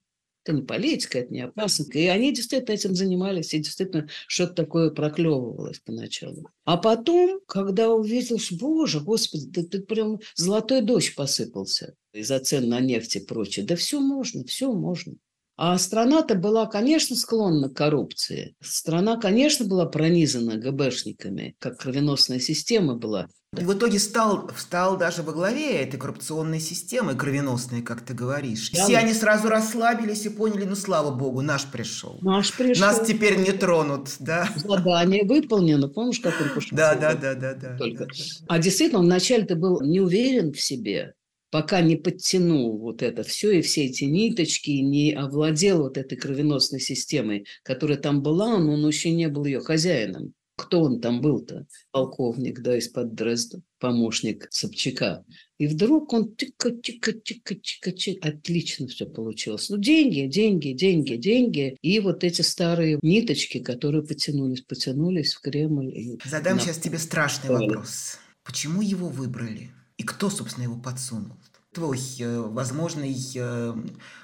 это не политика, это не опасно. И они действительно этим занимались, и действительно что-то такое проклевывалось поначалу. А потом, когда увидел, что, боже, господи, ты, ты прям золотой дождь посыпался из-за цен на нефть и прочее. Да все можно, все можно. А страна-то была, конечно, склонна к коррупции. Страна, конечно, была пронизана ГБшниками, как кровеносная система была. И в итоге стал, встал даже во главе этой коррупционной системы, кровеносной, как ты говоришь. Да. Все они сразу расслабились и поняли, ну, слава богу, наш пришел. Наш пришел. Нас теперь не тронут, да. Задание выполнено, помнишь, как он пошел? Да, да, да, да, да. Только. Да, да. А действительно, он вначале-то был не уверен в себе, пока не подтянул вот это все и все эти ниточки, не овладел вот этой кровеносной системой, которая там была, но он еще не был ее хозяином. Кто он там был-то? Полковник, да, из-под Дрездена, помощник Собчака. И вдруг он тика-тика-тика-тика-тика. Отлично все получилось. Ну, деньги, деньги, деньги, деньги. И вот эти старые ниточки, которые потянулись, потянулись в Кремль. Задам на... сейчас тебе страшный вопрос. Почему его выбрали? И кто, собственно, его подсунул? Твой э, возможный э,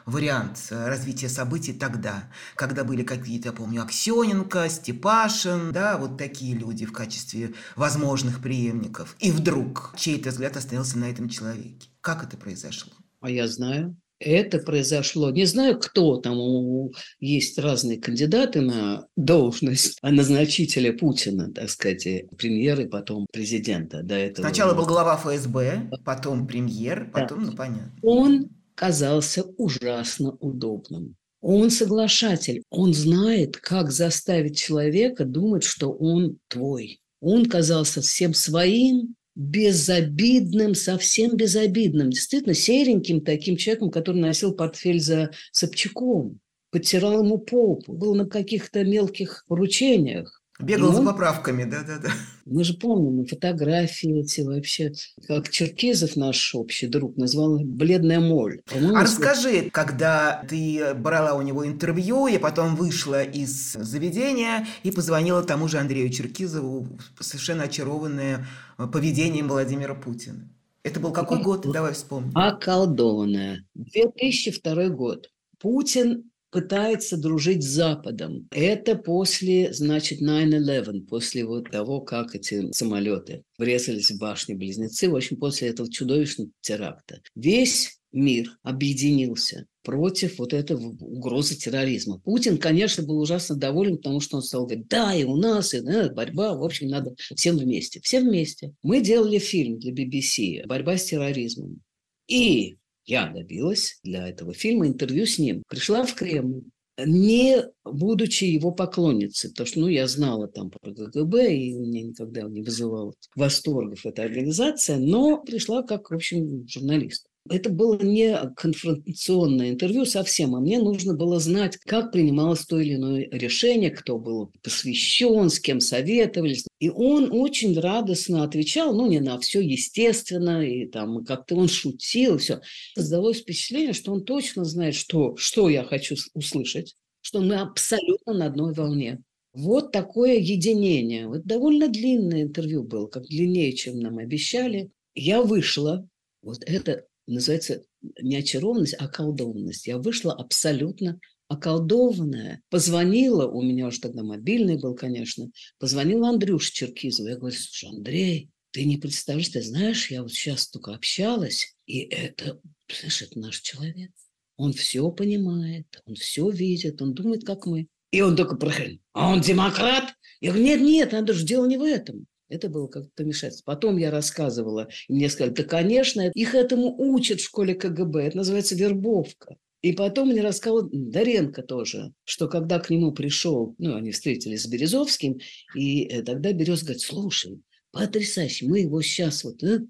вариант развития событий тогда, когда были какие-то, я помню, Аксененко, Степашин, да, вот такие люди в качестве возможных преемников. И вдруг чей-то взгляд остановился на этом человеке. Как это произошло? А я знаю это произошло. Не знаю, кто там, есть разные кандидаты на должность назначителя Путина, так сказать, премьера и потом президента. До этого. Сначала был глава ФСБ, потом премьер, потом, да. ну понятно. Он казался ужасно удобным. Он соглашатель, он знает, как заставить человека думать, что он твой. Он казался всем своим, безобидным, совсем безобидным, действительно сереньким таким человеком, который носил портфель за Собчаком, подтирал ему попу, был на каких-то мелких поручениях. Бегал ну, за поправками, да-да-да. Мы же помним фотографии эти вообще. Как Черкизов, наш общий друг, назвал «бледная моль». А расскажи, когда ты брала у него интервью, и потом вышла из заведения и позвонила тому же Андрею Черкизову, совершенно очарованная поведением Владимира Путина. Это был какой год? Давай вспомним. Околдованная. 2002 год. Путин пытается дружить с Западом. Это после, значит, 9-11, после вот того, как эти самолеты врезались в башни-близнецы, в общем, после этого чудовищного теракта. Весь мир объединился против вот этой угрозы терроризма. Путин, конечно, был ужасно доволен, потому что он стал говорить, да, и у нас, и да, борьба, в общем, надо всем вместе. Все вместе. Мы делали фильм для BBC «Борьба с терроризмом». И я добилась для этого фильма интервью с ним. Пришла в Кремль, не будучи его поклонницей, потому что ну, я знала там про КГБ, и меня никогда не вызывала восторгов эта организация, но пришла как, в общем, журналист. Это было не конфронтационное интервью совсем, а мне нужно было знать, как принималось то или иное решение, кто был посвящен, с кем советовались. И он очень радостно отвечал, ну, не на все, естественно, и там как-то он шутил, все. Создалось впечатление, что он точно знает, что, что я хочу услышать, что мы абсолютно на одной волне. Вот такое единение. Вот довольно длинное интервью было, как длиннее, чем нам обещали. Я вышла, вот это называется не очарованность, а околдованность. Я вышла абсолютно околдованная. Позвонила, у меня уже тогда мобильный был, конечно, позвонила Андрюша Черкизова. Я говорю, слушай, Андрей, ты не представляешь, ты знаешь, я вот сейчас только общалась, и это, знаешь, это наш человек. Он все понимает, он все видит, он думает, как мы. И он только проходит, а он демократ? Я говорю, нет, нет, же, дело не в этом. Это было как-то помешательство. Потом я рассказывала, и мне сказали, да, конечно, их этому учат в школе КГБ. Это называется вербовка. И потом мне рассказал Даренко тоже, что когда к нему пришел, ну, они встретились с Березовским, и э, тогда Берез говорит, слушай, потрясающе, мы его сейчас вот... Э.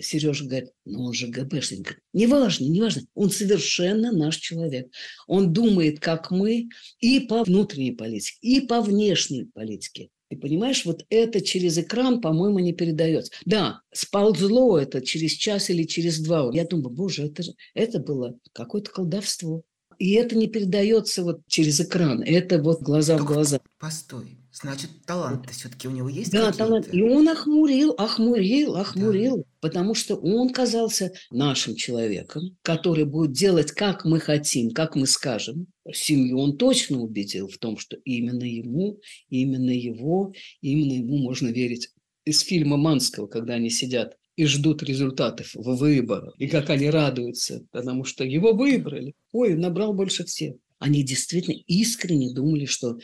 Сережа говорит, ну он же ГБшник. Говорит, неважно, неважно, он совершенно наш человек. Он думает, как мы, и по внутренней политике, и по внешней политике. И понимаешь, вот это через экран, по-моему, не передается. Да, сползло это через час или через два. Я думаю, боже, это, же, это было какое-то колдовство. И это не передается вот через экран. Это вот глаза Только в глаза. Постой. Значит, талант все-таки у него есть Да, талант. И он охмурил, охмурил, охмурил, да. потому что он казался нашим человеком, который будет делать, как мы хотим, как мы скажем. Семью он точно убедил в том, что именно ему, именно его, именно ему можно верить. Из фильма Манского, когда они сидят и ждут результатов в выборах, и как они радуются, потому что его выбрали. Ой, набрал больше всех. Они действительно искренне думали, что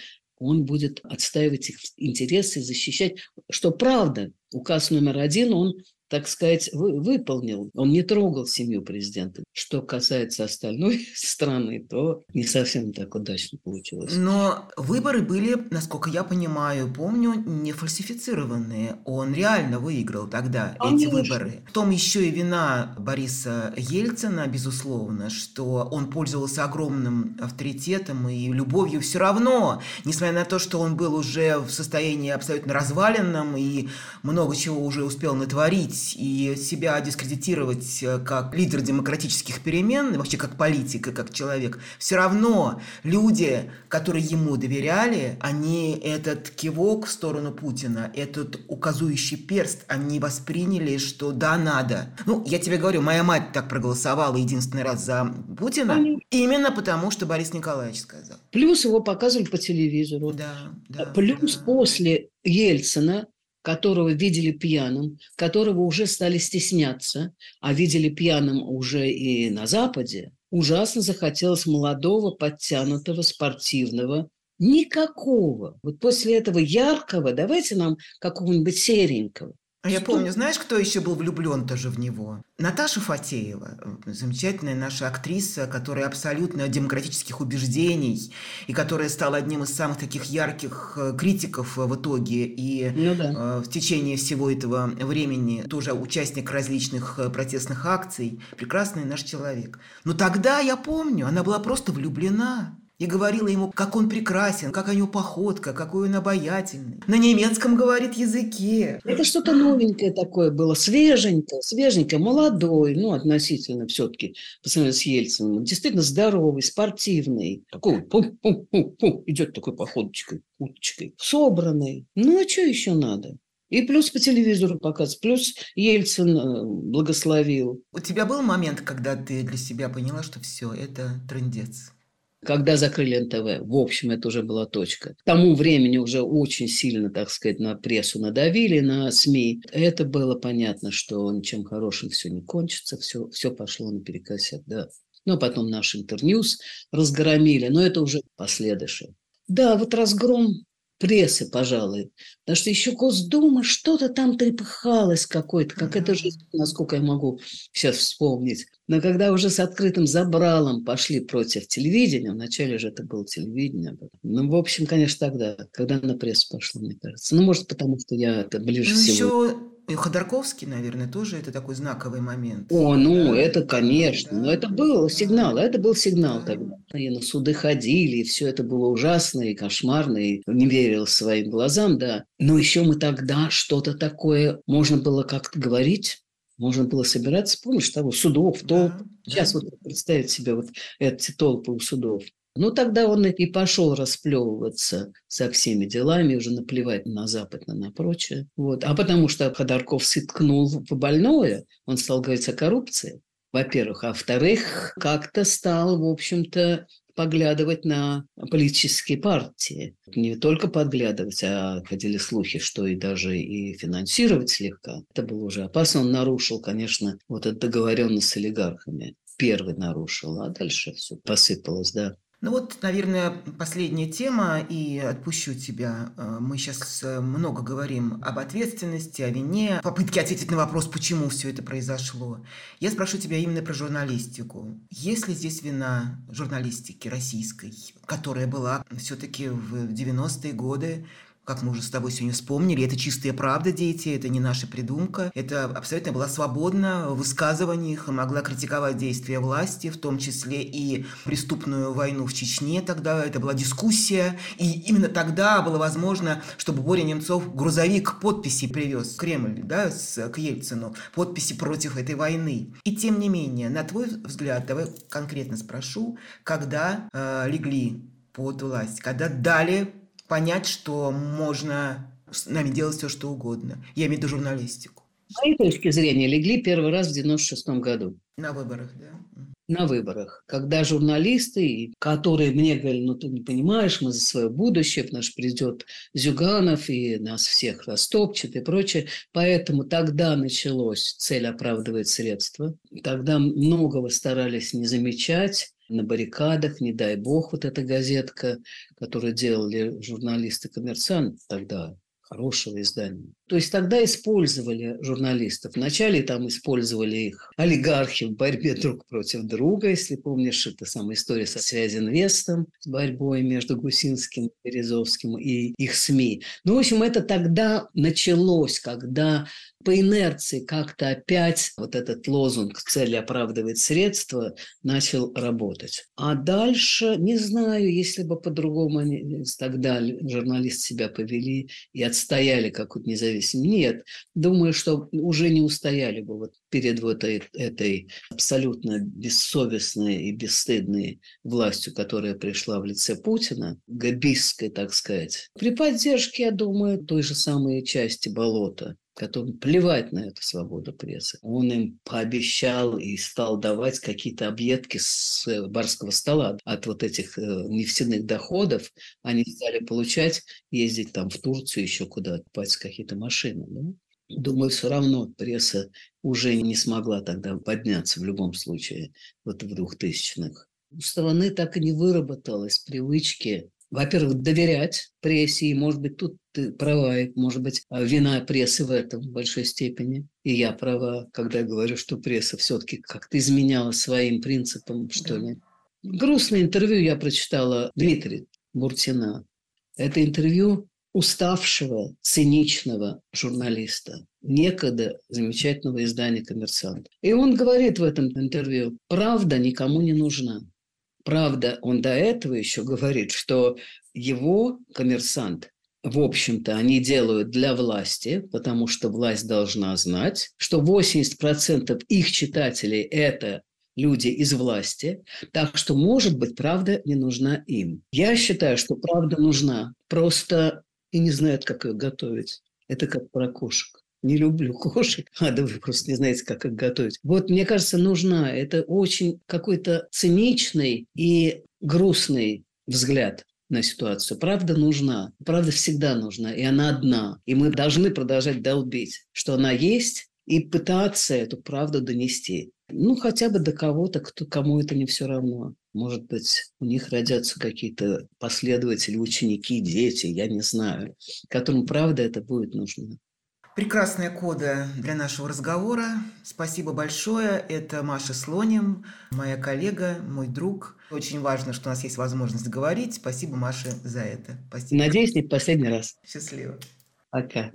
он будет отстаивать их интересы, защищать, что правда. Указ номер один, он так сказать, вы, выполнил. Он не трогал семью президента. Что касается остальной страны, то не совсем так удачно получилось. Но выборы были, насколько я понимаю, помню, не фальсифицированные. Он реально выиграл тогда Конечно. эти выборы. В том еще и вина Бориса Ельцина, безусловно, что он пользовался огромным авторитетом и любовью все равно, несмотря на то, что он был уже в состоянии абсолютно разваленном и много чего уже успел натворить и себя дискредитировать э, как лидер демократических перемен, вообще как политика, как человек, все равно люди, которые ему доверяли, они этот кивок в сторону Путина, этот указующий перст, они восприняли, что да, надо. Ну, я тебе говорю, моя мать так проголосовала единственный раз за Путина, они... именно потому, что Борис Николаевич сказал. Плюс его показывали по телевизору. Да, да. Плюс да. после Ельцина которого видели пьяным, которого уже стали стесняться, а видели пьяным уже и на Западе, ужасно захотелось молодого, подтянутого, спортивного, никакого. Вот после этого яркого давайте нам какого-нибудь серенького. А я помню, знаешь, кто еще был влюблен тоже в него? Наташа Фатеева, замечательная наша актриса, которая абсолютно демократических убеждений и которая стала одним из самых таких ярких э, критиков в итоге и ну, да. э, в течение всего этого времени тоже участник различных э, протестных акций. Прекрасный наш человек. Но тогда, я помню, она была просто влюблена и говорила ему, как он прекрасен, как у него походка, какой он обаятельный. На немецком говорит языке. Это что-то новенькое такое было, свеженькое, свеженькое, молодой, ну, относительно все-таки по сравнению с Ельциным. Действительно здоровый, спортивный. Такой пум -пум -пум -пум, идет такой походочкой, уточкой. Собранный. Ну, а что еще надо? И плюс по телевизору показ, плюс Ельцин э, благословил. У тебя был момент, когда ты для себя поняла, что все, это трендец? Когда закрыли НТВ, в общем, это уже была точка. К тому времени уже очень сильно, так сказать, на прессу надавили, на СМИ. Это было понятно, что ничем хорошим все не кончится, все, все пошло наперекосяк, да. Ну, а потом наш Интерньюз разгромили, но это уже последующее. Да, вот разгром прессы, пожалуй. Потому что еще Госдума что-то там трепыхалось какой-то, как это жизнь, насколько я могу сейчас вспомнить. Но когда уже с открытым забралом пошли против телевидения, вначале же это было телевидение. Ну, в общем, конечно, тогда, когда на прессу пошло, мне кажется. Ну, может, потому что я это ближе ну, всего... Еще и Ходорковский, наверное, тоже это такой знаковый момент. О, ну, да. это, конечно. Да. Но это был сигнал, это был сигнал да. тогда. И на суды ходили, и все это было ужасно и кошмарно, и не верил своим глазам, да. Но еще мы тогда что-то такое, можно было как-то говорить, можно было собираться, помнишь, того судов, толп. Да, Сейчас да. вот представить себе вот эти толпы у судов. Ну, тогда он и пошел расплевываться со всеми делами, уже наплевать на Запад, на, на прочее. Вот. А потому что Ходорковский ткнул в больное, он стал говорить о коррупции, во-первых. А во-вторых, как-то стал, в общем-то, поглядывать на политические партии. Не только подглядывать, а ходили слухи, что и даже и финансировать слегка. Это было уже опасно. Он нарушил, конечно, вот эту договоренность с олигархами. Первый нарушил, а дальше все посыпалось, да. Ну вот, наверное, последняя тема, и отпущу тебя. Э, мы сейчас э, много говорим об ответственности, о вине, попытке ответить на вопрос, почему все это произошло. Я спрошу тебя именно про журналистику. Есть ли здесь вина журналистики российской, которая была все-таки в 90-е годы как мы уже с тобой сегодня вспомнили, это чистая правда, дети, это не наша придумка. Это абсолютно была свободна в высказываниях, могла критиковать действия власти, в том числе и преступную войну в Чечне тогда. Это была дискуссия. И именно тогда было возможно, чтобы Боря Немцов грузовик подписи привез в Кремль, да, с, к Ельцину, подписи против этой войны. И тем не менее, на твой взгляд, давай конкретно спрошу, когда э, легли под власть, когда дали понять, что можно с нами делать все, что угодно. Я имею в виду журналистику. С моей точки зрения, легли первый раз в 96 году. На выборах, да. На выборах, когда журналисты, которые мне говорили, ну ты не понимаешь, мы за свое будущее, наш придет Зюганов и нас всех растопчет и прочее. Поэтому тогда началось «Цель оправдывает средства». Тогда многого старались не замечать, на баррикадах, не дай бог, вот эта газетка, которую делали журналисты «Коммерсант» тогда, хорошего издания. То есть тогда использовали журналистов. Вначале там использовали их олигархи в борьбе друг против друга. Если помнишь, это самая история со Связинвестом, с борьбой между Гусинским, Березовским и их СМИ. Ну, в общем, это тогда началось, когда по инерции как-то опять вот этот лозунг «цель оправдывает средства» начал работать. А дальше, не знаю, если бы по-другому они тогда журналисты себя повели и отстояли какую-то независимость. Нет, думаю, что уже не устояли бы вот перед вот этой, этой абсолютно бессовестной и бесстыдной властью, которая пришла в лице Путина, габистской, так сказать. При поддержке, я думаю, той же самой части болота, которым плевать на эту свободу прессы. Он им пообещал и стал давать какие-то объедки с э, барского стола. От вот этих э, нефтяных доходов они стали получать, ездить там в Турцию, еще куда-то, покупать какие-то машины. Да? Думаю, все равно пресса уже не смогла тогда подняться в любом случае, вот в двухтысячных. У страны так и не выработалось привычки во-первых, доверять прессе, и, может быть, тут ты права, и, может быть, вина прессы в этом в большой степени. И я права, когда я говорю, что пресса все-таки как-то изменяла своим принципам, что ли. Грустное интервью я прочитала Дмитрия Буртина. Это интервью уставшего, циничного журналиста, некогда замечательного издания «Коммерсант». И он говорит в этом интервью, правда никому не нужна. Правда, он до этого еще говорит, что его коммерсант, в общем-то, они делают для власти, потому что власть должна знать, что 80% их читателей – это люди из власти, так что, может быть, правда не нужна им. Я считаю, что правда нужна, просто и не знают, как ее готовить. Это как про кошек не люблю кошек, а да вы просто не знаете, как их готовить. Вот, мне кажется, нужна. Это очень какой-то циничный и грустный взгляд на ситуацию. Правда нужна. Правда всегда нужна. И она одна. И мы должны продолжать долбить, что она есть, и пытаться эту правду донести. Ну, хотя бы до кого-то, кто, кому это не все равно. Может быть, у них родятся какие-то последователи, ученики, дети, я не знаю, которым правда это будет нужно. Прекрасная кода для нашего разговора. Спасибо большое. Это Маша Слоним, моя коллега, мой друг. Очень важно, что у нас есть возможность говорить. Спасибо, Маша, за это. Спасибо. Надеюсь, не в последний раз. Счастливо. Пока.